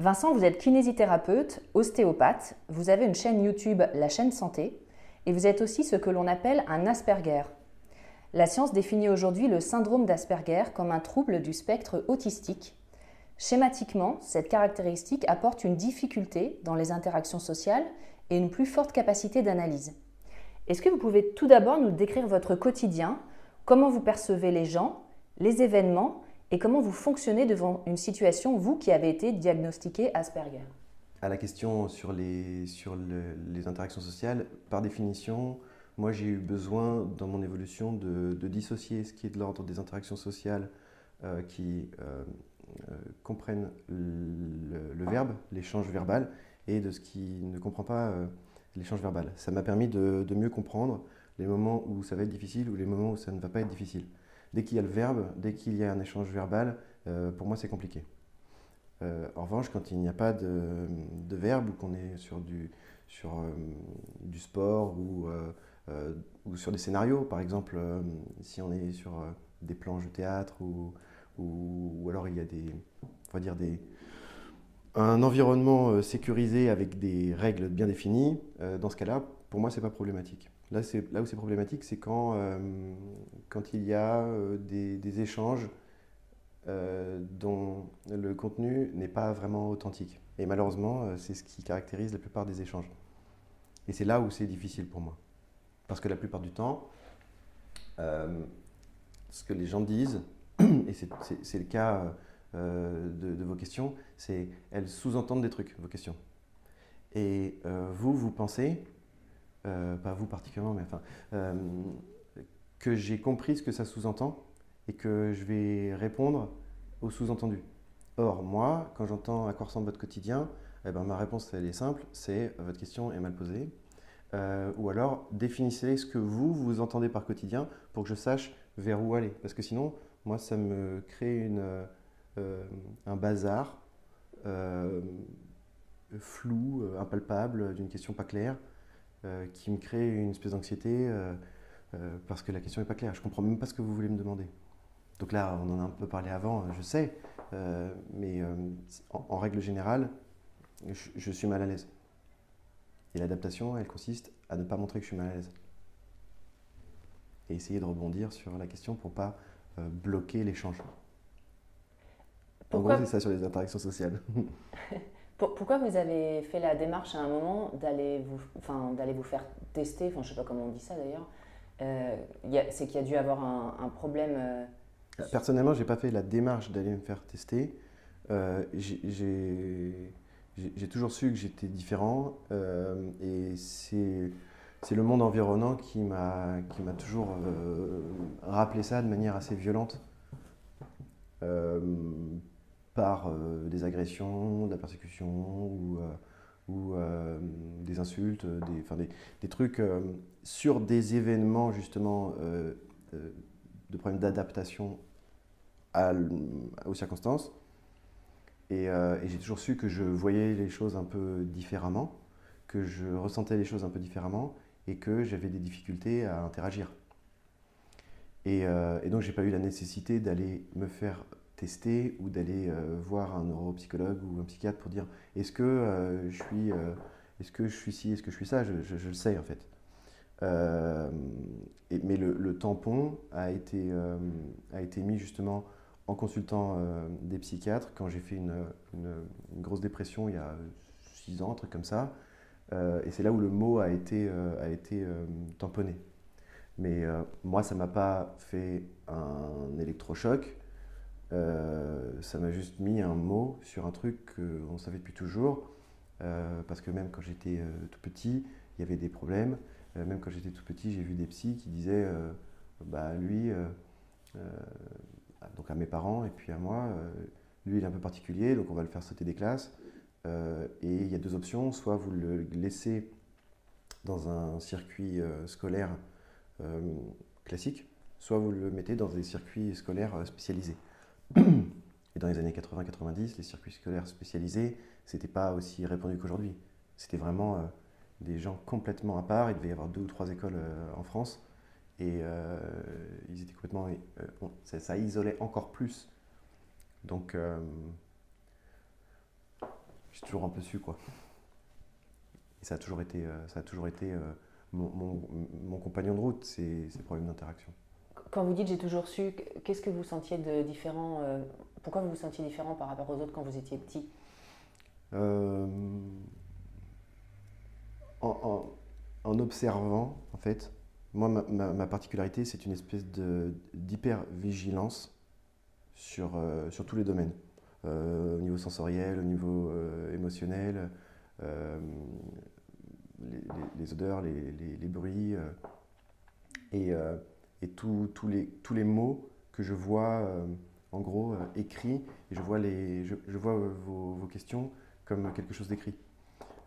Vincent, vous êtes kinésithérapeute, ostéopathe, vous avez une chaîne YouTube, la chaîne Santé, et vous êtes aussi ce que l'on appelle un Asperger. La science définit aujourd'hui le syndrome d'Asperger comme un trouble du spectre autistique. Schématiquement, cette caractéristique apporte une difficulté dans les interactions sociales et une plus forte capacité d'analyse. Est-ce que vous pouvez tout d'abord nous décrire votre quotidien, comment vous percevez les gens, les événements et comment vous fonctionnez devant une situation, vous qui avez été diagnostiqué Asperger? À la question sur les, interactions sociales, par définition, moi j'ai eu besoin dans mon évolution de, dissocier ce qui est de l'ordre des interactions sociales euh, qui euh, euh, comprennent le, verbe, l'échange verbal, et de ce qui ne comprend pas l'échange verbal. Ça m'a permis de mieux comprendre les moments où ça va être difficile ou les moments où ça ne va pas être difficile. Dès qu'il y a le verbe, dès qu'il y a un échange verbal, euh, pour moi c'est compliqué. Euh, en revanche, quand il n'y a pas de, verbe ou qu'on est sur du, euh, sport ou, ou, sur des scénarios, par exemple, si on est sur des planches de théâtre ou, ou, alors il y a des, on va dire des, un environnement sécurisé avec des règles bien définies, dans ce cas-là, pour moi, c'est pas problématique. Là, là où c'est problématique, c'est quand, euh, quand il y a euh, des, échanges euh, dont le contenu n'est pas vraiment authentique. Et malheureusement, c'est ce qui caractérise la plupart des échanges. Et c'est là où c'est difficile pour moi. Parce que la plupart du temps, ce que les gens disent, et c'est le cas de, vos questions, c'est elles sous-entendent des trucs, vos questions. Et vous, vous pensez euh, pas vous particulièrement, mais enfin, euh, que j'ai compris ce que ça sous-entend et que je vais répondre au sous-entendu. Or, moi, quand j'entends à quoi ressemble votre quotidien, eh ben, ma réponse elle est simple, c'est votre question est mal posée. Euh, ou alors définissez ce que vous, vous entendez par quotidien pour que je sache vers où aller. Parce que sinon, moi, ça me crée une, un bazar flou, impalpable, d'une question pas claire. Euh, qui me crée une espèce d'anxiété euh, euh, parce que la question n'est pas claire. Je ne comprends même pas ce que vous voulez me demander. Donc là, on en a un peu parlé avant, je sais, mais en, règle générale, je, suis mal à l'aise. Et l'adaptation, elle consiste à ne pas montrer que je suis mal à l'aise. Et essayer de rebondir sur la question pour ne pas bloquer l'échange. En gros, c'est ça sur les interactions sociales. Pourquoi vous avez fait la démarche à un moment d'aller vous, enfin, d'aller vous faire tester, enfin, je ne sais pas comment on dit ça d'ailleurs, euh, c'est qu'il y a dû avoir un, problème euh, Personnellement, je n'ai pas fait la démarche d'aller me faire tester. Euh, j'ai toujours su que j'étais différent et c'est le monde environnant qui m'a toujours rappelé ça de manière assez violente par euh, des agressions, de la persécution ou, euh, euh, des insultes, des, enfin des, trucs sur des événements justement de problèmes d'adaptation aux circonstances. Et, et j'ai toujours su que je voyais les choses un peu différemment, que je ressentais les choses un peu différemment et que j'avais des difficultés à interagir. Et, euh, et donc, j'ai pas eu la nécessité d'aller me faire tester ou d'aller euh, voir un neuropsychologue ou un psychiatre pour dire est-ce que euh, je suis est-ce que je suis ci, est-ce que je suis ça, je, le sais en fait. Mais le, tampon a été, a été mis justement en consultant des psychiatres quand j'ai fait une, grosse dépression il y a six ans, un truc comme ça. et c'est là où le mot a été, a été tamponné. Mais euh, moi, ça m'a pas fait un électrochoc. Euh, ça m'a juste mis un mot sur un truc qu'on savait depuis toujours. Euh, parce que même quand j'étais tout petit, il y avait des problèmes. même quand j'étais tout petit, j'ai vu des psys qui disaient bah, lui, donc à mes parents et puis à moi, lui il est un peu particulier, donc on va le faire sauter des classes. et il y a deux options soit vous le laissez dans un circuit scolaire euh, classique, soit vous le mettez dans des circuits scolaires euh, spécialisés. Et dans les années 80-90, les circuits scolaires spécialisés, c'était pas aussi répandu qu'aujourd'hui. C'était vraiment euh, des gens complètement à part. Il devait y avoir deux ou trois écoles en France. Et ils étaient complètement. ça, isolait encore plus. Donc, j'ai toujours un peu su, quoi. Et ça a toujours été, ça a toujours été mon, compagnon de route, ces problèmes d'interaction. Quand vous dites j'ai toujours su, qu'est-ce que vous sentiez de différent euh, Pourquoi vous vous sentiez différent par rapport aux autres quand vous étiez petit? Euh, en, observant, en fait, moi, ma, particularité, c'est une espèce d'hyper-vigilance sur, euh, sur tous les domaines. au niveau sensoriel, au niveau émotionnel, les, odeurs, les, bruits euh, et, et tous les, tous les mots que je vois euh, en gros écrits et je vois, les, je, vois vos, vos, questions comme quelque chose d'écrit.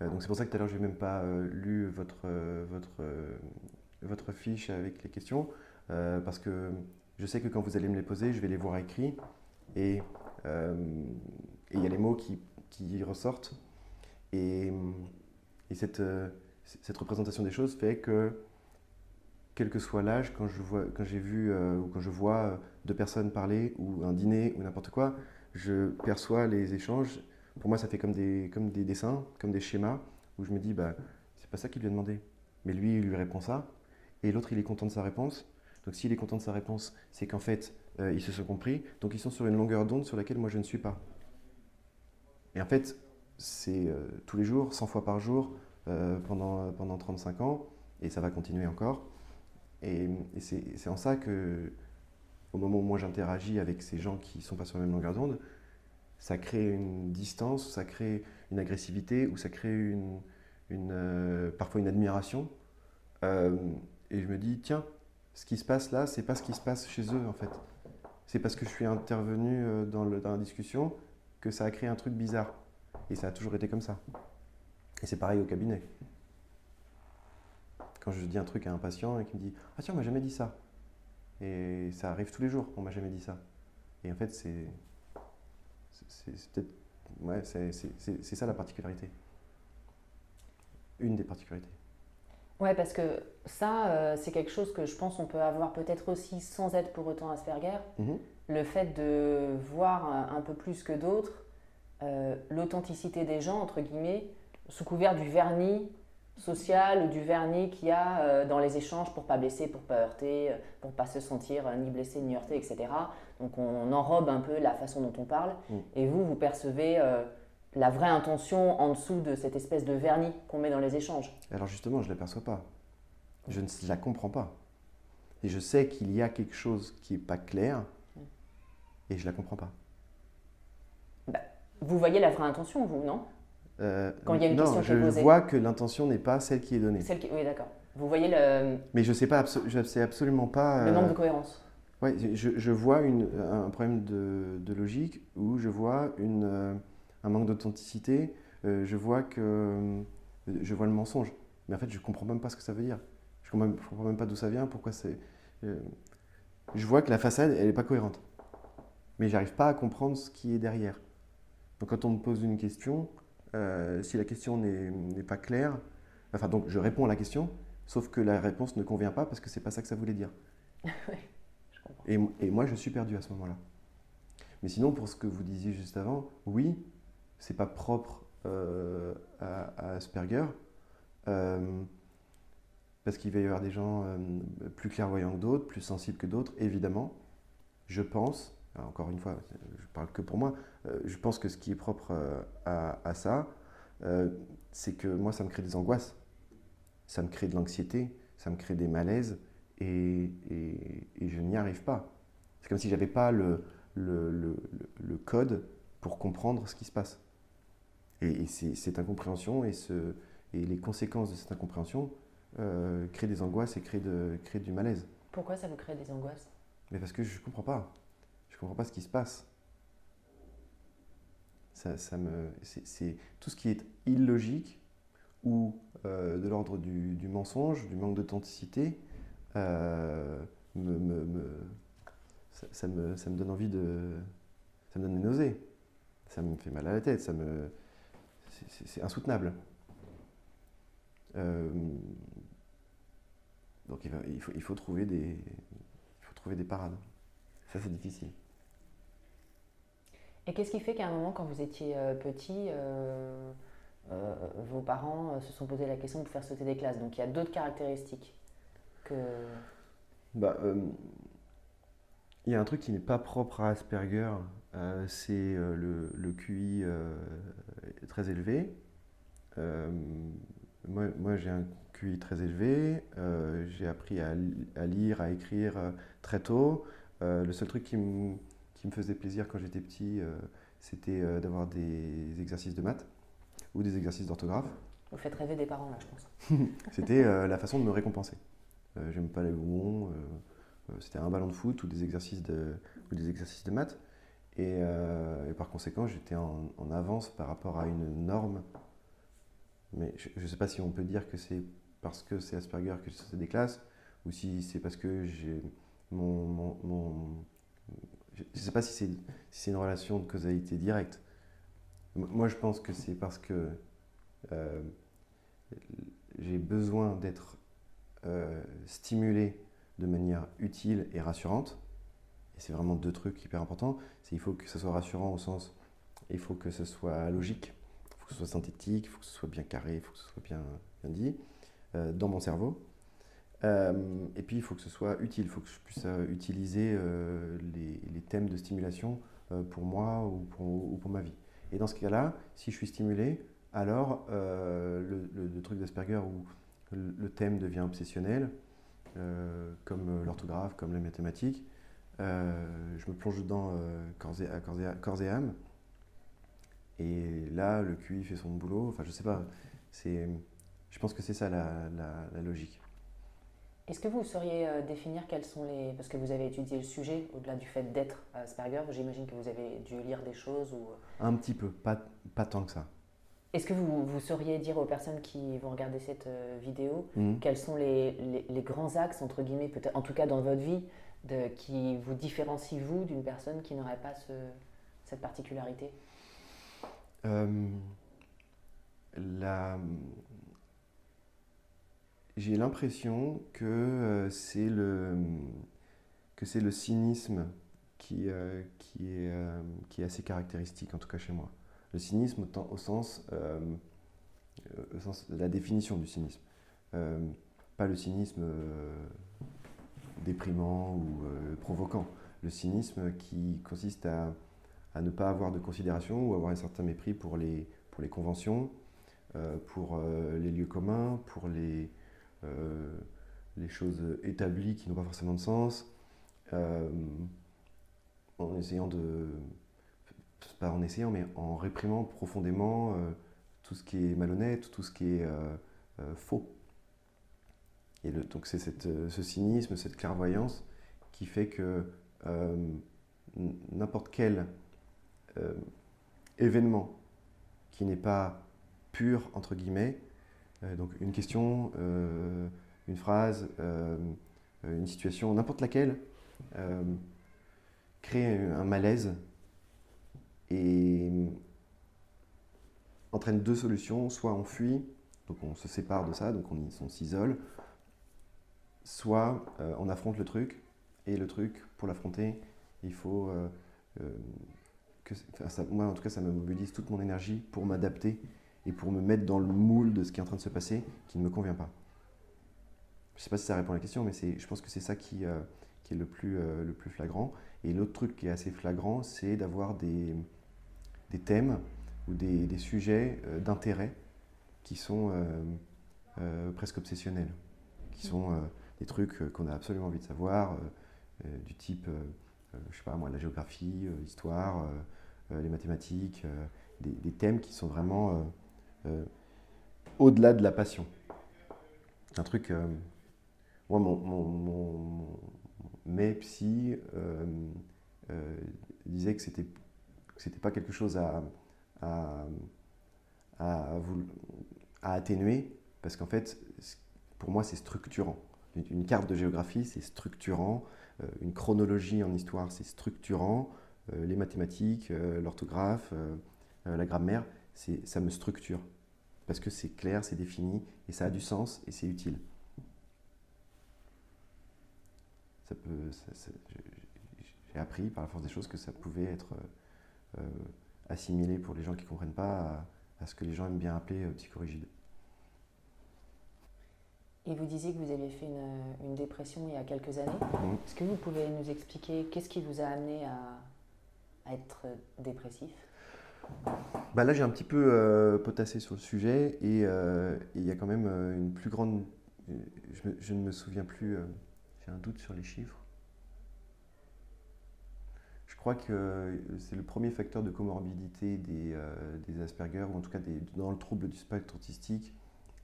donc c'est pour ça que tout à l'heure je n'ai même pas lu votre, votre, votre fiche avec les questions parce que je sais que quand vous allez me les poser, je vais les voir écrits et il y a les mots qui, qui ressortent. Et, et cette, cette représentation des choses fait que, quel que soit l'âge, quand, je vois, quand j'ai vu euh, ou quand je vois euh, deux personnes parler ou un dîner ou n'importe quoi, je perçois les échanges. Pour moi, ça fait comme des, comme des dessins, comme des schémas, où je me dis, bah, c'est pas ça qu'il lui a demandé. Mais lui, il lui répond ça, et l'autre, il est content de sa réponse. Donc s'il est content de sa réponse, c'est qu'en fait, euh, ils se sont compris. Donc ils sont sur une longueur d'onde sur laquelle moi, je ne suis pas. Et en fait, c'est tous les jours, 100 fois par jour, pendant, pendant 35 ans, et ça va continuer encore. Et, c'est en ça que, au moment où moi j'interagis avec ces gens qui ne sont pas sur la même longueur d'onde, ça crée une distance, ça crée une agressivité, ou ça crée une, euh, parfois une admiration. Euh, et je me dis, tiens, ce qui se passe là, c'est pas ce qui se passe chez eux en fait. C'est parce que je suis intervenu le, dans la discussion que ça a créé un truc bizarre. Et ça a toujours été comme ça. Et c'est pareil au cabinet. Quand je dis un truc à un patient et qu'il me dit Ah tiens, on m'a jamais dit ça. Et ça arrive tous les jours, on m'a jamais dit ça. Et en fait, c'est. C'est peut-être. Ouais, c'est ça la particularité. Une des particularités. Ouais, parce que ça, euh, c'est quelque chose que je pense qu'on peut avoir peut-être aussi sans être pour autant Asperger. Mhm. Le fait de voir un, peu plus que d'autres euh, l'authenticité des gens, entre guillemets, sous couvert du vernis social ou du vernis qu'il y a euh, dans les échanges pour pas blesser, pour pas heurter, euh, pour pas se sentir euh, ni blessé ni heurté, etc. Donc on enrobe un peu la façon dont on parle. Mm. Et vous, vous percevez la vraie intention en dessous de cette espèce de vernis qu'on met dans les échanges. Alors justement, je ne l'aperçois pas. Je ne la comprends pas. Et je sais qu'il y a quelque chose qui n'est pas clair mm. et je ne la comprends pas. Bah, vous voyez la vraie intention, vous, non? Euh, Quand il y a une non, je vois que l'intention n'est pas celle qui est donnée. Celle qui... Oui, d'accord. Vous voyez le... Mais je sais pas, je sais absolument pas... Le manque de euh, cohérence. Oui, je, je, vois une, un problème de, de, logique où je vois une, euh, un manque d'authenticité, je vois que je vois le mensonge. Mais en fait, je comprends même pas ce que ça veut dire. Je comprends même, comprends même pas d'où ça vient, pourquoi c'est... je vois que la façade, elle n'est pas cohérente. Mais j'arrive pas à comprendre ce qui est derrière. Donc quand on me pose une question, si la question n'est pas claire, Enfin, donc je réponds à la question, sauf que la réponse ne convient pas parce que c'est pas ça que ça voulait dire. et, et, moi, je suis perdu à ce moment-là. Mais sinon, pour ce que vous disiez juste avant, oui, c'est pas propre euh, à, Asperger. Euh, parce qu'il va y avoir des gens euh, plus clairvoyants que d'autres, plus sensibles que d'autres, évidemment. Je pense, encore une fois, je parle que pour moi, je pense que ce qui est propre à, à ça, c'est que moi, ça me crée des angoisses, ça me crée de l'anxiété, ça me crée des malaises, et, et, et je n'y arrive pas. C'est comme si j'avais pas le, le, le, le, code pour comprendre ce qui se passe. Et, cette incompréhension et, ce, et les conséquences de cette incompréhension euh, créent des angoisses et créent, de, créent du malaise. Pourquoi ça vous crée des angoisses? Mais parce que je ne comprends pas. Comprends pas ce qui se passe. Ça, me, c'est, tout ce qui est illogique ou euh, de l'ordre du, mensonge, du manque d'authenticité, euh, me, me, ça, me, ça, me, donne envie de. Ça me donne des nausées. Ça me fait mal à la tête. Ça me, c'est insoutenable. Euh, donc il, faut, il, faut, trouver des, il faut trouver des parades. Ça, c'est difficile. Et qu'est-ce qui fait qu'à un moment, quand vous étiez euh, petit, euh, vos parents se sont posé la question de vous faire sauter des classes? Donc il y a d'autres caractéristiques que. Bah, il y a un truc qui n'est pas propre à Asperger, euh, c'est euh, le, QI euh, très élevé. moi, j'ai un QI très élevé, j'ai appris à, à, lire, à écrire très tôt. le seul truc qui, qui, me faisait plaisir quand j'étais petit, c'était d'avoir des exercices de maths ou des exercices d'orthographe. Vous faites rêver des parents là, je pense. c'était la façon de me récompenser. J'aime pas les bonbons. Euh, c'était un ballon de foot ou des exercices de, ou des exercices de maths. Et, euh, par conséquent, j'étais en, avance par rapport à une norme. Mais je ne sais pas si on peut dire que c'est parce que c'est Asperger que c'est des classes, ou si c'est parce que j'ai mon, mon, Je ne sais pas si c'est une relation de causalité directe. Moi, je pense que c'est parce que euh, j'ai besoin d'être stimulé de manière utile et rassurante. Et c'est vraiment deux trucs hyper importants. Il faut que ce soit rassurant au sens, il faut que ce soit logique, il faut que ce soit synthétique, il faut que ce soit bien carré, il faut que ce soit bien, bien dit euh, dans mon cerveau. Euh, et puis il faut que ce soit utile, il faut que je puisse euh, utiliser les, les, thèmes de stimulation pour moi ou pour, ou pour, ma vie. Et dans ce cas-là, si je suis stimulé, alors le, truc d'Asperger où le thème devient obsessionnel, euh, comme euh, l'orthographe, comme les mathématiques. Euh, je me plonge dedans corps et, et, âme. Et là, le QI fait son boulot. Enfin, je sais pas. Je pense que c'est ça la, logique. Est-ce que vous sauriez définir quels sont les... Parce que vous avez étudié le sujet, au-delà du fait d'être Asperger, j'imagine que vous avez dû lire des choses ou... Un petit peu, pas, pas tant que ça. Est-ce que vous, vous, sauriez dire aux personnes qui vont regarder cette euh, vidéo mhm. quels sont les, les, grands axes, entre guillemets, peut-être en tout cas dans votre vie, de, qui vous différencient, vous, d'une personne qui n'aurait pas ce, cette particularité? Euh, J'ai l'impression que euh, c'est le, que c'est le cynisme qui, qui, est, qui est assez caractéristique, en tout cas chez moi le cynisme au sens, euh, au sens de la définition du cynisme. Euh, pas le cynisme euh, déprimant ou provoquant. Le cynisme qui consiste à, à, ne pas avoir de considération ou avoir un certain mépris pour les, pour les conventions, pour les lieux communs, pour les, les choses établies qui n'ont pas forcément de sens, en essayant de pas en essayant, mais en réprimant profondément euh, tout ce qui est malhonnête, tout ce qui est euh, euh, faux. Et le, donc c'est ce cynisme, cette clairvoyance qui fait que n'importe quel événement qui n'est pas pur, entre guillemets, donc une question, une phrase, une situation, n'importe laquelle, crée un malaise et entraîne deux solutions. Soit on fuit, donc on se sépare de ça, donc on, s'isole, soit on affronte le truc, et le truc, pour l'affronter, il faut que, moi en tout cas, ça me mobilise toute mon énergie pour m'adapter et pour me mettre dans le moule de ce qui est en train de se passer qui ne me convient pas. Je ne sais pas si ça répond à la question, mais je pense que c'est ça qui, euh, est le plus, euh, le plus flagrant. Et l'autre truc qui est assez flagrant, c'est d'avoir des, thèmes ou des, sujets euh, d'intérêt qui sont presque obsessionnels, qui sont des trucs qu'on a absolument envie de savoir, du type, je sais pas moi, la géographie, l'histoire, les mathématiques, des, thèmes qui sont vraiment au-delà de la passion. Un truc moi, mon, mon, euh, euh, disait que c'était c'était pas quelque chose à, à, atténuer, parce qu'en fait, pour moi, c'est structurant. Une carte de géographie, c'est structurant. Euh, une chronologie en histoire, c'est structurant. les mathématiques, l'orthographe, la grammaire, ça me structure. Parce que c'est clair, c'est défini, et ça a du sens, et c'est utile. j'ai appris par la force des choses que ça pouvait être euh, euh, assimilé pour les gens qui ne comprennent pas à, ce que les gens aiment bien appeler euh, psychorigide. Et vous disiez que vous aviez fait une, dépression il y a quelques années. Mmh. Est-ce que vous pouvez nous expliquer qu'est-ce qui vous a amené à, être dépressif? Bah Là, j'ai un petit peu potassé sur le sujet et il y a quand même une plus grande. Je, ne me souviens plus j'ai un doute sur les chiffres. Je crois que c'est le premier facteur de comorbidité des, euh, des, Asperger, ou en tout cas des, dans le trouble du spectre autistique.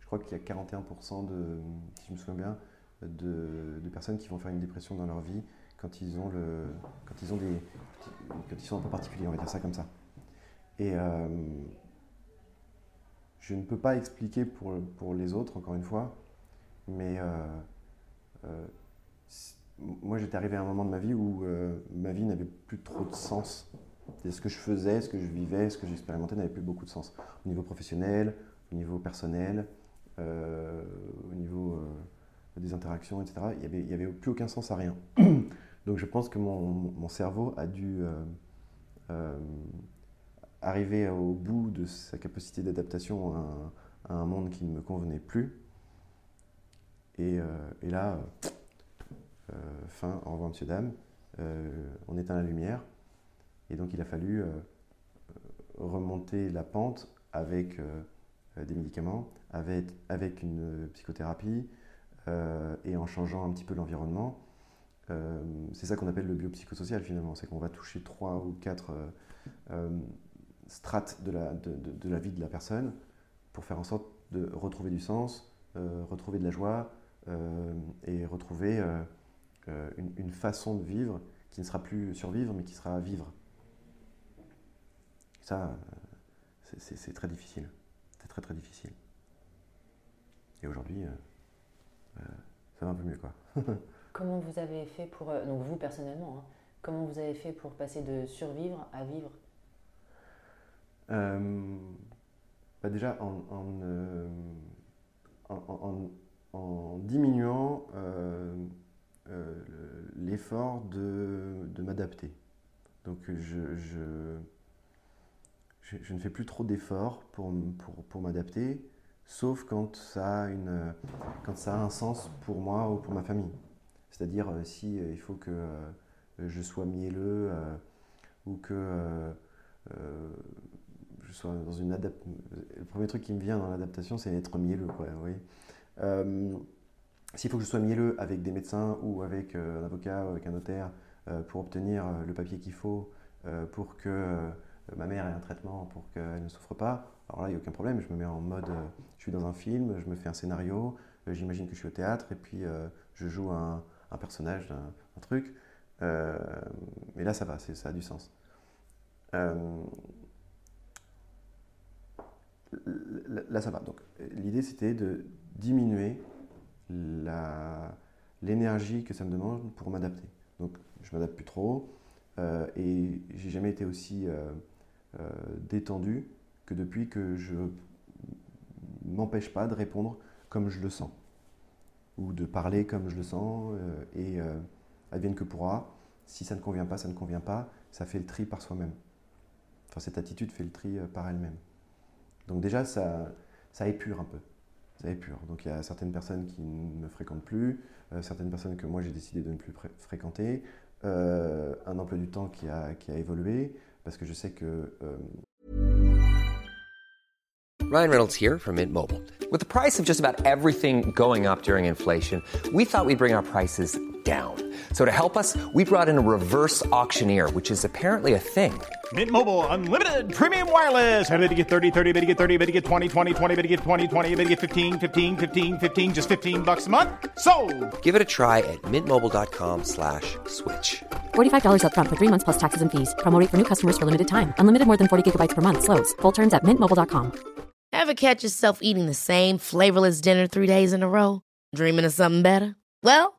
Je crois qu'il y a 41% de, si je me souviens bien, de, personnes qui vont faire une dépression dans leur vie quand ils ont, le, quand ils ont des, quand ils sont un peu particuliers, on va dire ça comme ça. Et euh, je ne peux pas expliquer pour, pour les autres, encore une fois, mais euh, moi j'étais arrivé à un moment de ma vie où euh, ma vie n'avait plus trop de sens. ce que je faisais, ce que je vivais, ce que j'expérimentais n'avait plus beaucoup de sens. Au niveau professionnel, au niveau personnel, euh, au niveau euh, des interactions, etc. Il n'y avait, il avait plus aucun sens à rien. Donc je pense que mon, mon cerveau a dû arriver au bout de sa capacité d'adaptation à, un monde qui ne me convenait plus. Et, et là, euh, fin, au revoir monsieur, dame, euh, on éteint la lumière. Et donc il a fallu euh, remonter la pente avec des médicaments, avec, avec une psychothérapie et en changeant un petit peu l'environnement. c'est ça qu'on appelle le biopsychosocial finalement, c'est qu'on va toucher trois ou quatre strates de la, de, de, la, vie de la personne pour faire en sorte de retrouver du sens, retrouver de la joie et retrouver euh, une, façon de vivre qui ne sera plus survivre, mais qui sera vivre. Ça, euh, c'est très difficile. C'est très très difficile. Et aujourd'hui, euh, ça va un peu mieux, quoi. comment vous avez fait pour, donc vous personnellement, hein, comment vous avez fait pour passer de survivre à vivre? Bah Déjà en, en, en diminuant euh, l'effort de, de m'adapter. Donc je, je, je, ne fais plus trop d'efforts pour, pour, pour m'adapter, sauf quand ça, a une, quand ça a un sens pour moi ou pour ma famille. C'est-à-dire euh, si euh, il faut que je sois mielleux ou que je sois dans une adaptation. Le premier truc qui me vient dans l'adaptation, c'est être mielleux. Quoi, oui. S'il faut que je sois mielleux avec des médecins ou avec euh, un avocat ou avec un notaire euh, pour obtenir euh, le papier qu'il faut pour que ma mère ait un traitement pour qu'elle ne souffre pas, alors là, il n'y a aucun problème. Je me mets en mode, je suis dans un film, je me fais un scénario, j'imagine que je suis au théâtre et puis je joue un, un personnage d'un truc. mais là, ça va, ça a du sens. Là, ça va. Donc, l'idée, c'était de diminuer l'énergie que ça me demande pour m'adapter. Donc je m'adapte plus trop euh, et j'ai jamais été aussi euh, euh, détendu que depuis que je m'empêche pas de répondre comme je le sens, ou de parler comme je le sens, et advienne que pourra. Si ça ne convient pas, ça ne convient pas, ça fait le tri par soi-même. Enfin, cette attitude fait le tri par elle-même. Donc déjà, ça, épure un peu. Ça. Donc il y a certaines personnes qui ne me fréquentent plus, certaines personnes que moi j'ai décidé de ne plus fréquenter, un emploi du temps qui a, qui a évolué, parce que je sais que... Euh... Ryan Reynolds here from Mint Mobile. With the price of just about everything going up during inflation, we thought we'd bring our prices down. So to help us, we brought in a reverse auctioneer, which is apparently a thing. Mint Mobile unlimited premium wireless. Ready to get 30, 30, bit to get 30, bit to get 20, 20, 20, bit to get 20, 20, bit to get 15, 15, 15, 15 just 15 bucks a month. So, Give it a try at mintmobile.com/switch. slash $45 up front for 3 months plus taxes and fees. Promo rate for new customers for limited time. Unlimited more than 40 gigabytes per month slows. Full terms at mintmobile.com. Ever catch yourself eating the same flavorless dinner 3 days in a row, dreaming of something better? Well,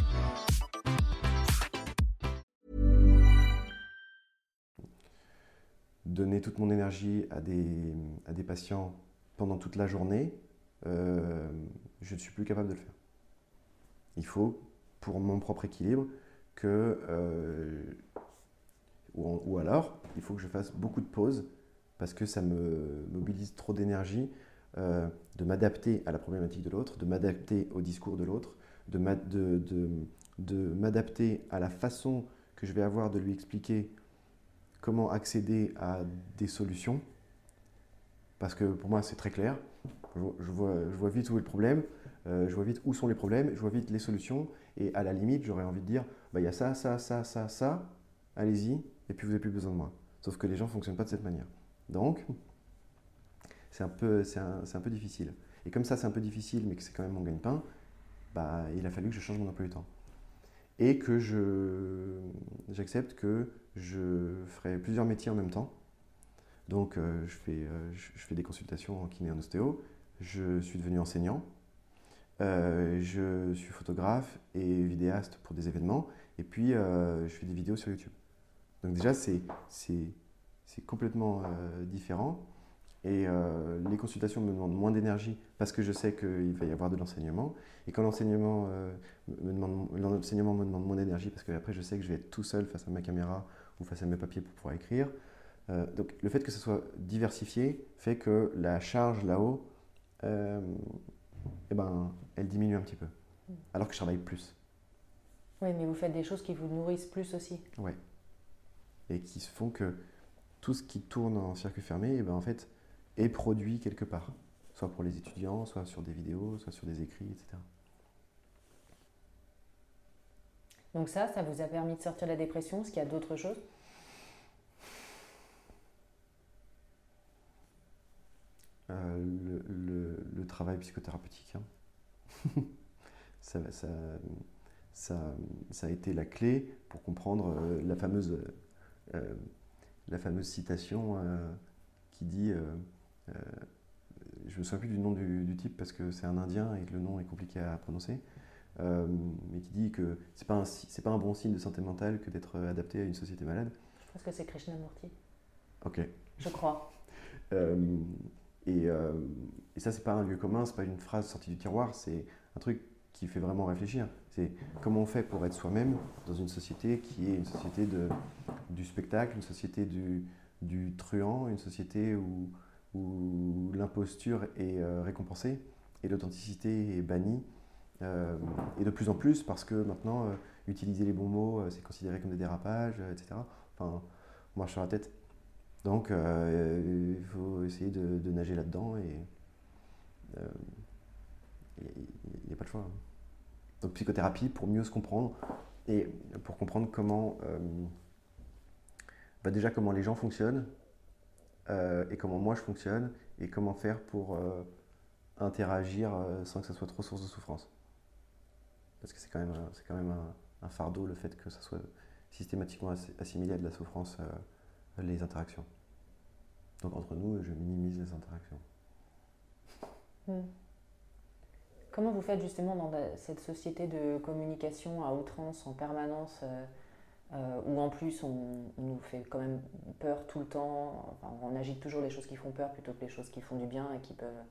Donner toute mon énergie à des, à des patients pendant toute la journée, euh, je ne suis plus capable de le faire. Il faut, pour mon propre équilibre, que. Euh, ou, alors, il faut que je fasse beaucoup de pauses parce que ça me mobilise trop d'énergie euh, de m'adapter à la problématique de l'autre, de m'adapter au discours de l'autre, de, m'adapter à la façon que je vais avoir de lui expliquer comment accéder à des solutions. Parce que pour moi, c'est très clair. Je, vois, vite où est le problème, euh, je vois vite où sont les problèmes, je vois vite les solutions, et à la limite, j'aurais envie de dire, bah, il y a ça, ça, ça, ça, ça, allez-y, et puis vous n'avez plus besoin de moi. Sauf que les gens ne fonctionnent pas de cette manière. Donc, c'est un, peu, un, un peu difficile. Et comme ça, c'est un peu difficile, mais que c'est quand même mon gagne-pain, bah, il a fallu que je change mon emploi du temps. Et que j'accepte que je ferai plusieurs métiers en même temps. Donc, euh, je, fais, euh, je, fais des consultations en kiné en ostéo, je suis devenu enseignant, euh, je suis photographe et vidéaste pour des événements, et puis je fais des vidéos sur YouTube. Donc déjà, c'est complètement différent. Et les consultations me demandent moins d'énergie parce que je sais qu'il va y avoir de l'enseignement. Et quand l'enseignement me, me demande moins d'énergie parce que après je sais que je vais être tout seul face à ma caméra ou face à mes papiers pour pouvoir écrire. donc le fait que ce soit diversifié fait que la charge là-haut eh ben, elle diminue un petit peu. Mm. Alors que je travaille plus. Oui, mais vous faites des choses qui vous nourrissent plus aussi. Oui. Et qui font que tout ce qui tourne en circuit fermé, eh ben, en fait, est produit quelque part. Soit pour les étudiants, soit sur des vidéos, soit sur des écrits, etc. Donc ça, ça vous a permis de sortir de la dépression Est-ce qu'il y a d'autres choses? Euh, le, travail psychothérapeutique. Hein. ça, a été la clé pour comprendre euh, la, fameuse, euh, la fameuse citation qui dit je me souviens plus du nom du, type parce que c'est un indien et que le nom est compliqué à prononcer, mais qui dit que c'est pas pas un bon signe de santé mentale que d'être adapté à une société malade. Je pense que c'est Krishnamurti. Ok. Je crois. Et, euh, et ça, c'est pas un lieu commun, c'est pas une phrase sortie du tiroir, c'est un truc qui fait vraiment réfléchir. C'est comment on fait pour être soi-même dans une société qui est une société de, du spectacle, une société du, du truand, une société où, où l'imposture est euh, récompensée et l'authenticité est bannie. Euh, et de plus en plus parce que maintenant, euh, utiliser les bons mots, c'est considéré comme des dérapages, etc. Enfin, on marche sur la tête. Donc, euh, il faut essayer de, nager là-dedans et il euh, n'y a, pas de choix. Donc, psychothérapie pour mieux se comprendre et pour comprendre comment, euh, bah déjà comment les gens fonctionnent et comment moi je fonctionne et comment faire pour interagir sans que ça soit trop source de souffrance. Parce que c'est quand même, c'est quand même un, fardeau le fait que ça soit systématiquement assimiler à de la souffrance les interactions. Donc entre nous, je minimise les interactions. Hmm. Comment vous faites justement dans cette société de communication à outrance en permanence euh, euh, où en plus on, nous fait quand même peur tout le temps, on agite toujours les choses qui font peur plutôt que les choses qui font du bien et qui peuvent...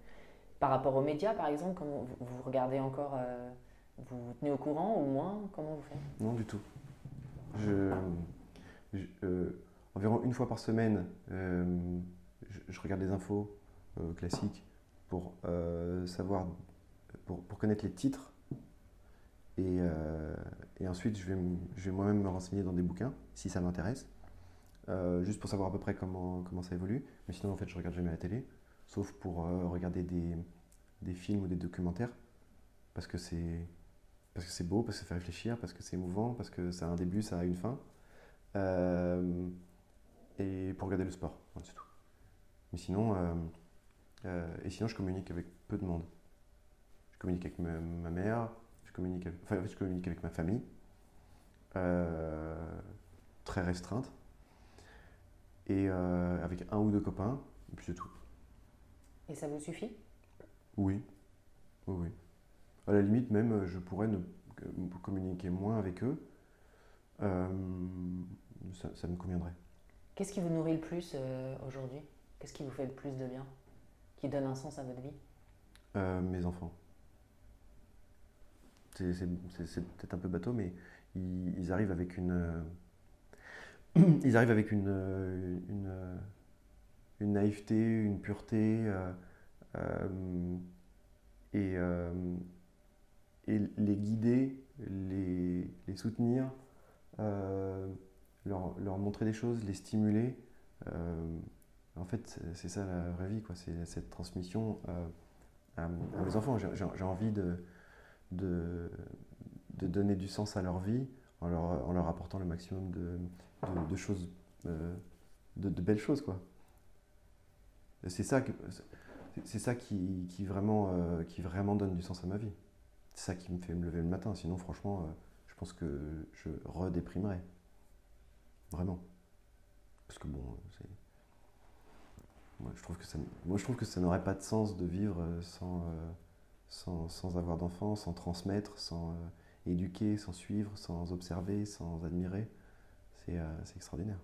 Par rapport aux médias par exemple, comment vous, regardez encore, euh, vous vous tenez au courant ou moins Comment vous faites? Non du tout. Je, environ une fois par semaine, je, regarde les infos classiques pour savoir pour, connaître les titres. Et, euh, et ensuite, je vais, je vais moi-même me renseigner dans des bouquins, si ça m'intéresse, euh, juste pour savoir à peu près comment, comment ça évolue. Mais sinon, en fait, je regarde jamais la télé, sauf pour euh, regarder des, des, films ou des documentaires, parce que c'est parce que c'est beau, parce que ça fait réfléchir, parce que c'est émouvant, parce que ça a un début, ça a une fin. et pour regarder le sport, c'est tout. Mais sinon, et sinon, je communique avec peu de monde communique avec ma, mère, je communique, avec, enfin, je communique avec ma famille, euh, très restreinte, et euh, avec un ou deux copains, et puis c'est tout. Et ça vous suffit? Oui. oui, oui. À la limite, même, je pourrais ne, communiquer moins avec eux. Euh, ça, me conviendrait. Qu'est-ce qui vous nourrit le plus aujourd'hui? Qu'est-ce qui vous fait le plus de bien? Qui donne un sens à votre vie? Mes enfants c'est peut-être un peu bateau, mais ils, arrivent avec une. Euh, ils arrivent avec une, euh, euh, une, naïveté, une pureté, et, et les guider, les, soutenir, leur, leur, montrer des choses, les stimuler. en fait, c'est ça la vraie vie, c'est cette transmission à, mes enfants. J'ai envie de donner du sens à leur vie en leur, apportant le maximum de, choses, euh, de, belles choses. quoi. C'est ça, c'est ça qui, vraiment, euh, qui vraiment donne du sens à ma vie. C'est ça qui me fait me lever le matin. Sinon, franchement, euh, je pense que je redéprimerais. Vraiment. Parce que bon, c'est. Moi, je trouve que ça, n'aurait pas de sens de vivre sans, sans, avoir d'enfants, sans transmettre, sans euh, éduquer, sans suivre, sans observer, sans admirer. C'est euh, extraordinaire.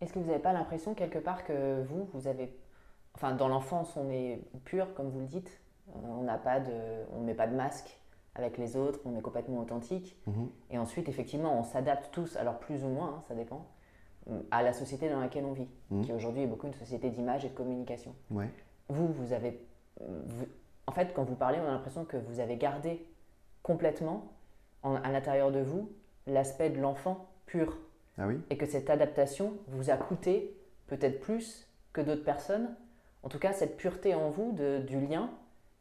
Est-ce que vous n'avez pas l'impression quelque part que vous, vous avez... Enfin, dans l'enfance, on est pur, comme vous le dites. On n'a pas de... On ne met pas de masque avec les autres, on est complètement authentique. Mhm. Et ensuite, effectivement, on s'adapte tous, alors plus ou moins, hein, ça dépend, à la société dans laquelle on vit, mhm. qui aujourd'hui est beaucoup une société d'image et de communication. Ouais. Vous, vous avez en fait, quand vous parlez, on a l'impression que vous avez gardé complètement à l'intérieur de vous l'aspect de l'enfant pur. Ah oui Et que cette adaptation vous a coûté peut-être plus que d'autres personnes. En tout cas, cette pureté en vous de, du lien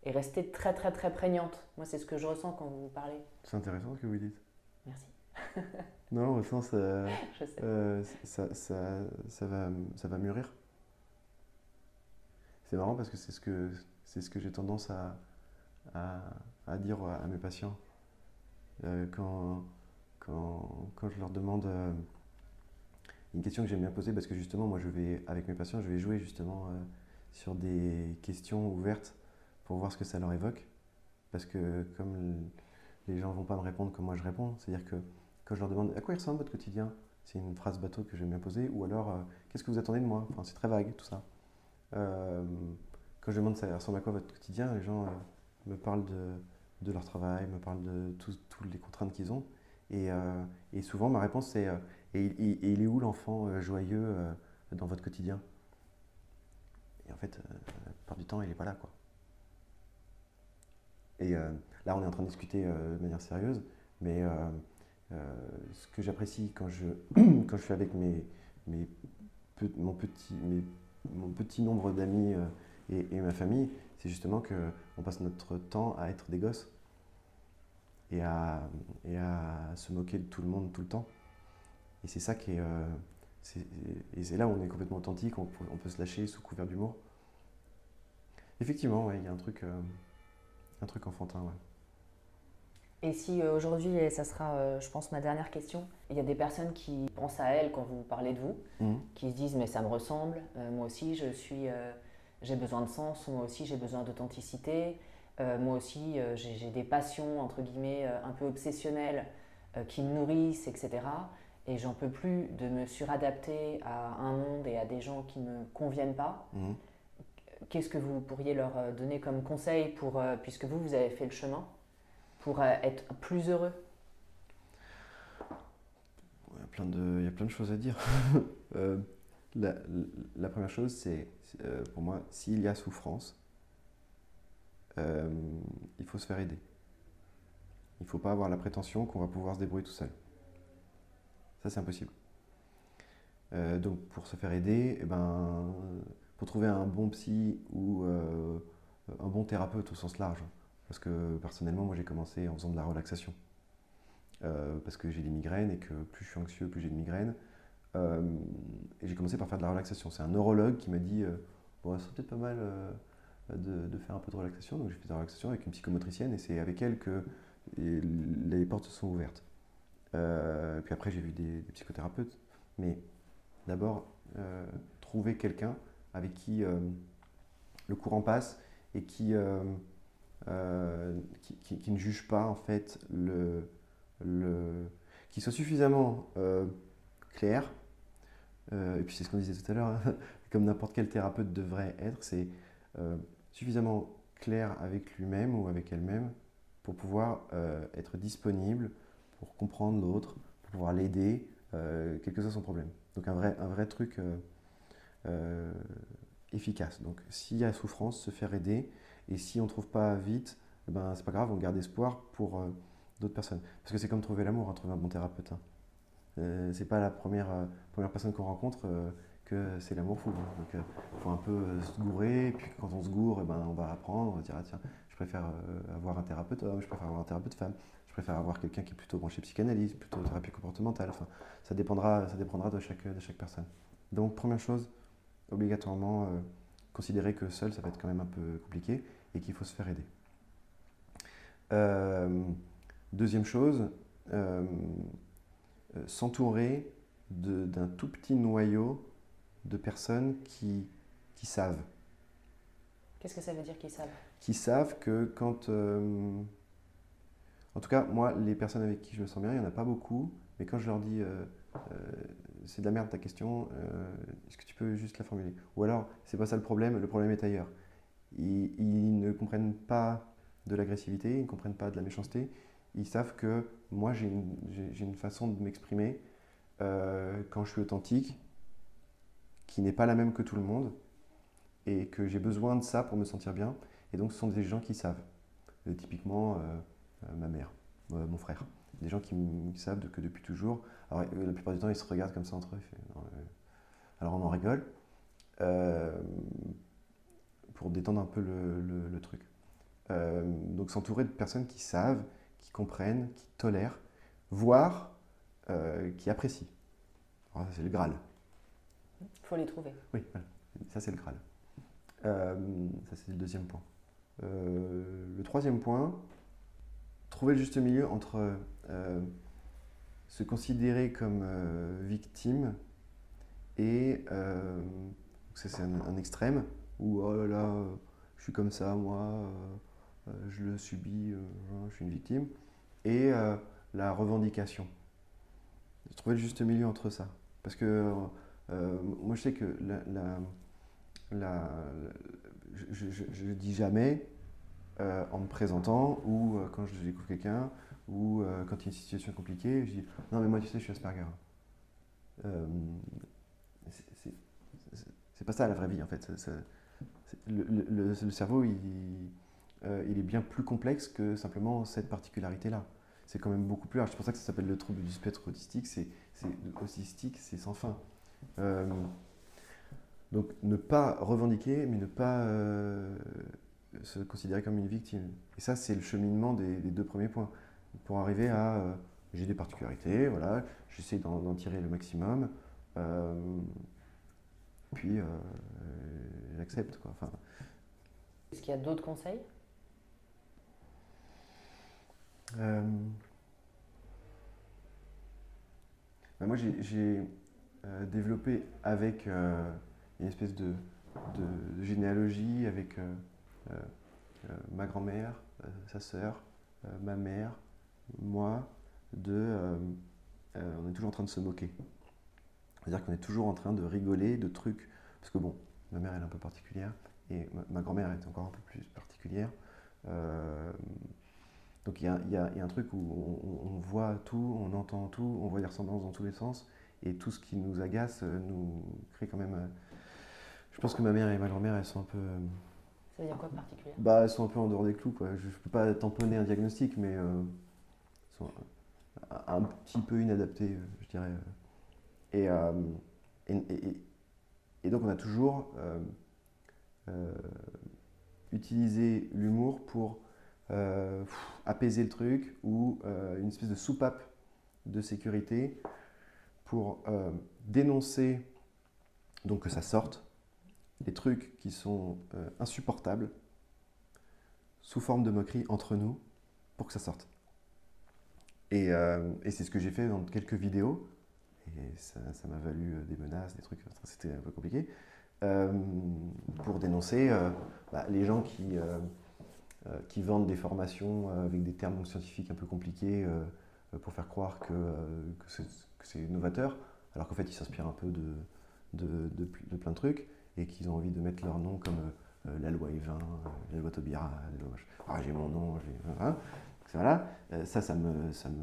est restée très très très prégnante. Moi, c'est ce que je ressens quand vous parlez. C'est intéressant ce que vous dites. Merci. non, au sens, euh, euh, ça, ça, ça, va, ça va mûrir. C'est marrant parce que c'est ce que c'est ce que j'ai tendance à, à, dire à mes patients. Euh, quand, quand, quand, je leur demande une question que j'aime bien poser, parce que justement, moi, je vais, avec mes patients, je vais jouer justement sur des questions ouvertes pour voir ce que ça leur évoque. Parce que comme les gens ne vont pas me répondre comme moi je réponds, c'est-à-dire que quand je leur demande à quoi il ressemble votre quotidien, c'est une phrase bateau que j'aime bien poser, ou alors qu'est-ce que vous attendez de moi? Enfin, c'est très vague tout ça quand je demande ça ressemble à quoi votre quotidien, les gens euh, me parlent de, leur travail, me parlent de toutes les contraintes qu'ils ont. Et, euh, et, souvent, ma réponse, c'est euh, et, il est où l'enfant joyeux dans votre quotidien? Et en fait, la plupart du temps, il n'est pas là. Quoi. Et là, on est en train de discuter de manière sérieuse, mais ce que j'apprécie quand je, quand je suis avec mes, mes, mon, petit, mon petit nombre d'amis et, ma famille, c'est justement qu'on passe notre temps à être des gosses et à, et à se moquer de tout le monde tout le temps. Et c'est ça qui est. Euh, et c'est là où on est complètement authentique, on, peut se lâcher sous couvert d'humour. Effectivement, il y a un truc, euh, un truc enfantin. Ouais. Et si euh, aujourd'hui, et ça sera, euh, je pense, ma dernière question, il y a des personnes qui pensent à elles quand vous parlez de vous, Mhm. qui se disent mais ça me ressemble, euh, moi aussi je suis, j'ai besoin de sens, moi aussi j'ai besoin d'authenticité, moi aussi j'ai des passions entre guillemets un peu obsessionnelles qui me nourrissent, etc. Et j'en peux plus de me suradapter à un monde et à des gens qui ne me conviennent pas. Mhm. Qu'est-ce que vous pourriez leur euh, donner comme conseil pour, euh, puisque vous, vous avez fait le chemin, pour euh, être plus heureux? Il y a plein de, il y a plein de choses à dire. La, première chose, c'est pour moi, s'il y a souffrance, il faut se faire aider. Il ne faut pas avoir la prétention qu'on va pouvoir se débrouiller tout seul. Ça, c'est impossible. Donc, pour se faire aider, eh ben, pour trouver un bon psy ou euh, un bon thérapeute au sens large, parce que personnellement, moi, j'ai commencé en faisant de la relaxation. Euh, parce que j'ai des migraines et que plus je suis anxieux, plus j'ai de migraines. Euh, et j'ai commencé par faire de la relaxation. C'est un neurologue qui m'a dit Bon, ça serait peut-être pas mal de, faire un peu de relaxation. Donc j'ai fait de la relaxation avec une psychomotricienne et c'est avec elle que les portes se sont ouvertes. Puis après, j'ai vu des, des psychothérapeutes. Mais d'abord, trouver quelqu'un avec qui euh, le courant passe et qui, euh, euh, qui, qui- ne juge pas en fait le, le qui soit suffisamment clair. et puis c'est ce qu'on disait tout à l'heure, hein, comme n'importe quel thérapeute devrait être, c'est suffisamment clair avec lui-même ou avec elle-même pour pouvoir être disponible, pour comprendre l'autre, pour pouvoir l'aider, quel que soit son problème. Donc un vrai, un vrai truc Donc s'il y a souffrance, se faire aider, et si on ne trouve pas vite, eh ben, c'est pas grave, on garde espoir pour euh, d'autres personnes. Parce que c'est comme trouver l'amour, hein, trouver un bon thérapeute. Hein. Euh, c'est pas la première, euh, première personne qu'on rencontre euh, que c'est l'amour fou. hein. Donc il faut un peu se gourer, et puis quand on se gourre, eh ben, on va apprendre, on va dire ah, tiens, je préfère avoir un thérapeute homme, je préfère avoir un thérapeute femme, je préfère avoir quelqu'un qui est plutôt branché psychanalyse, plutôt thérapie comportementale. Enfin, ça dépendra, ça dépendra de chaque, de chaque personne. Donc première chose, obligatoirement euh, considérer que seul ça va être quand même un peu compliqué et qu'il faut se faire aider. Euh, deuxième chose, euh, s'entourer de- d'un tout petit noyau de personnes qui, qui savent. Qu'est-ce que ça veut dire qu'ils savent? Qui savent que quand... euh, en tout cas, moi, les personnes avec qui je me sens bien, il n'y en a pas beaucoup, mais quand je leur dis c'est de la merde ta question, euh, est-ce que tu peux juste la formuler? Ou alors, c'est pas ça le problème, le problème est ailleurs. Ils, ne comprennent pas de l'agressivité, ils ne comprennent pas de la méchanceté, ils savent que moi j'ai une, façon de m'exprimer euh, quand je suis authentique, qui n'est pas la même que tout le monde, et que j'ai besoin de ça pour me sentir bien. Et donc ce sont des gens qui savent. Euh, typiquement ma mère, mon frère. Des gens qui, savent de- que depuis toujours. Alors euh, la plupart du temps ils se regardent comme ça entre eux. Non, euh, alors on en rigole. Euh, pour détendre un peu le, le- le truc. Euh, donc s'entourer de personnes qui savent, qui comprennent, qui tolèrent, voire qui apprécient. Alors, ça c'est le Graal. Il faut les trouver. Oui, voilà. ça c'est le Graal. Ça c'est le deuxième point. Le troisième point, trouver le juste milieu entre se considérer comme euh, victime et euh, ça c'est un, extrême où oh là là, euh, je suis comme ça, moi, euh, euh, je le subis, euh, je suis une victime, et euh, la revendication. Trouver le juste milieu entre ça. Parce que euh, moi, je sais que la, la- la- je, dis jamais euh, en me présentant ou euh, quand je découvre quelqu'un ou euh, quand il y a une situation compliquée, je dis non mais moi tu sais je suis Asperger. Euh, c'est- pas ça la vraie vie en fait. Le, cerveau il, euh, il est bien plus complexe que simplement cette particularité là. C'est quand même beaucoup plus large. C'est pour ça que ça s'appelle le trouble du spectre autistique. C'est autistique, c'est sans fin. Donc ne pas revendiquer, mais ne pas se considérer comme une victime. Et ça, c'est le cheminement des deux premiers points. Pour arriver à euh, j'ai des particularités, voilà, j'essaie d'en tirer le maximum, euh, puis euh, j'accepte. quoi. Enfin, Est-ce qu'il y a d'autres conseils? Bah, moi, j'ai- développé avec une espèce de, de- de généalogie avec ma grand-mère, sa sœur, ma mère, moi, de. euh, euh, on est toujours en train de se moquer. C'est-à-dire qu'on est toujours en train de rigoler de trucs. Parce que bon, ma mère elle est un peu particulière et ma, ma grand-mère est encore un peu plus particulière. Euh, donc il y a, y a- il y a un truc où on, voit tout, on entend tout, on voit des ressemblances dans tous les sens et tout ce qui nous agace nous crée quand même. je pense que ma mère et ma grand-mère elles sont un peu. Ça veut dire quoi de particulier? bah, elles sont un peu en dehors des clous. Quoi. Je ne peux pas tamponner un diagnostic, mais sont un, petit peu inadaptées, euh, je dirais. Et, euh, donc, on a toujours euh, euh, utilisé l'humour pour apaiser le truc ou une espèce de soupape de sécurité pour dénoncer, donc que ça sorte, les trucs qui sont insupportables sous forme de moquerie entre nous pour que ça sorte. Et, euh, et c'est ce que j'ai fait dans quelques vidéos. Et ça m'a valu euh, des menaces, des trucs, c'était un peu compliqué. euh, pour dénoncer bah, les gens qui, qui vendent des formations avec des termes scientifiques un peu compliqués pour faire croire que, c'est novateur, alors qu'en fait ils s'inspirent un peu de, de, de pl- de plein de trucs et qu'ils ont envie de mettre leur nom comme la loi Evin, la loi Taubira, la loi- ah, j'ai mon nom, j'ai. hein. Voilà, Euh, ça, ça me, ça me,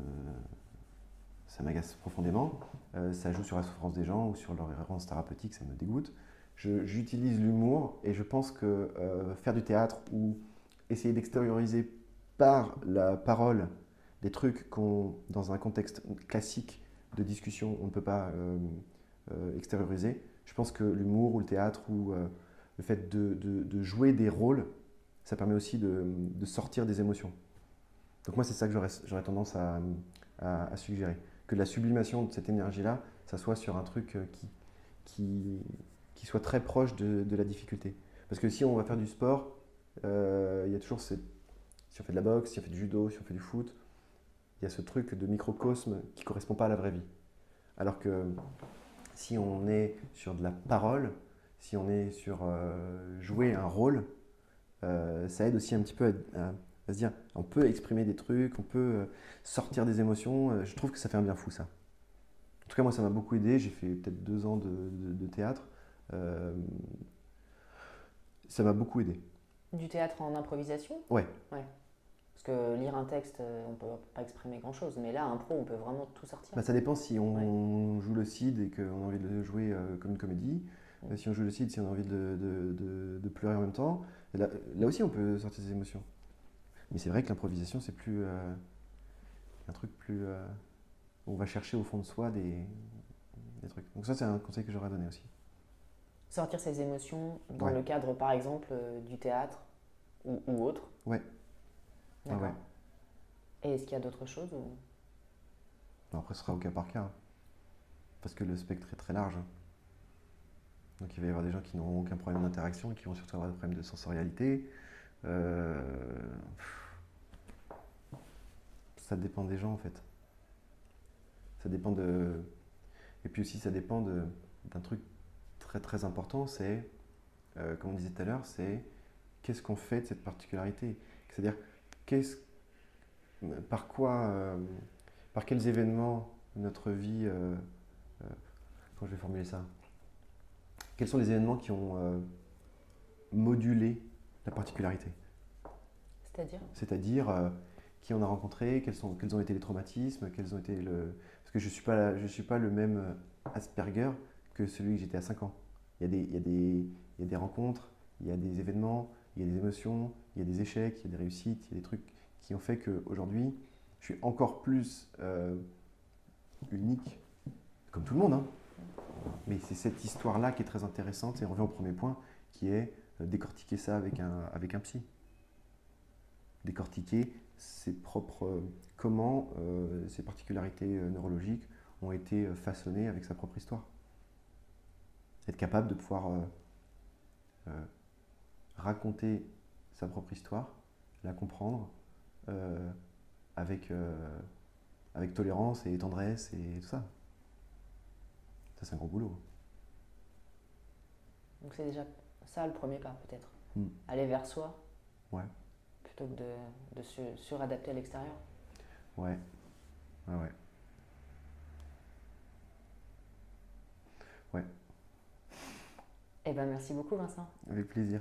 ça m'agace profondément. Euh, ça joue sur la souffrance des gens ou sur leur errance thérapeutique, ça me dégoûte. J'utilise l'humour et je pense que euh, faire du théâtre ou essayer d'extérioriser par la parole des trucs qu'on, dans un contexte classique de discussion, on ne peut pas extérioriser. Je pense que l'humour ou le théâtre ou le fait de, de- de jouer des rôles, ça permet aussi de, de sortir des émotions. Donc moi, c'est ça que j'aurais tendance à, à- suggérer. Que la sublimation de cette énergie-là, ça soit sur un truc euh, qui, qui, qui soit très proche de, de la difficulté. Parce que si on va faire du sport, euh, il y a toujours cette... Si on fait de la boxe, si on fait du judo, si on fait du foot, il y a ce truc de microcosme qui ne correspond pas à la vraie vie. Alors que si on est sur de la parole, si on est sur euh, jouer un rôle, ça aide aussi un petit peu à- à se dire on peut exprimer des trucs, on peut euh, sortir des émotions. Euh, je trouve que ça fait un bien fou ça. En tout cas, moi, ça m'a beaucoup aidé. J'ai fait peut-être deux ans de, de- de théâtre. Euh, ça m'a beaucoup aidé. Du théâtre en improvisation? Ouais. Ouais. Parce que lire un texte, on peut pas exprimer grand-chose. Mais là, impro, on peut vraiment tout sortir. Bah, ça dépend si on joue le Cid et qu'on a envie de le jouer comme une comédie. Si on joue le Cid, si on a envie de, pleurer en même temps. Là, là aussi, on peut sortir des émotions. Mais c'est vrai que l'improvisation, c'est plus. euh, un truc plus. euh, on va chercher au fond de soi des, des trucs. Donc, ça, c'est un conseil que j'aurais donné aussi. Sortir ses émotions dans Ouais. le cadre, par exemple, euh, du théâtre ou, ou autre. Ouais. Ah D'accord. ouais. Et est-ce qu'il y a d'autres choses ou... Après, ce sera au cas par cas. hein. Parce que le spectre est très large. hein. Donc il va y avoir des gens qui n'auront aucun problème d'interaction et qui vont surtout avoir des problèmes de sensorialité. Euh, Ça dépend des gens en fait. Ça dépend de. Et puis aussi, ça dépend d'un truc très très important c'est, euh, comme on disait tout à l'heure, c'est qu'est-ce qu'on fait de cette particularité? C'est-à-dire, qu'est-ce par quoi, euh, par quels événements notre vie, euh, comment je vais formuler ça? Quels sont les événements qui ont modulé la particularité C'est-à-dire C'est-à-dire euh, qui on a rencontré, quels, sont, quels ont été les traumatismes, quels ont été le... Parce que je ne suis, pas- je suis pas le même euh, Asperger que celui que j'étais à 5 ans. Il y, a des, il, y a des, il y a des rencontres, il y a des événements, il y a des émotions, il y a des échecs, il y a des réussites, il y a des trucs qui ont fait qu'aujourd'hui, je suis encore plus euh, unique, comme tout le monde. hein. Mais c'est cette histoire-là qui est très intéressante et on revient au premier point, qui est décortiquer ça avec un, avec un psy décortiquer ses propres, euh, comment euh, ses particularités euh, neurologiques ont été euh, façonnées avec sa propre histoire. Être capable de pouvoir euh, euh, raconter sa propre histoire, la comprendre, euh, avec, avec tolérance et tendresse et tout ça. Ça, c'est un gros boulot. Donc c'est déjà ça le premier pas peut-être. Mm. Aller vers soi Ouais, plutôt que de, de se suradapter à l'extérieur. ouais, ouais, ouais. Ouais, Eh ben merci beaucoup Vincent. avec plaisir.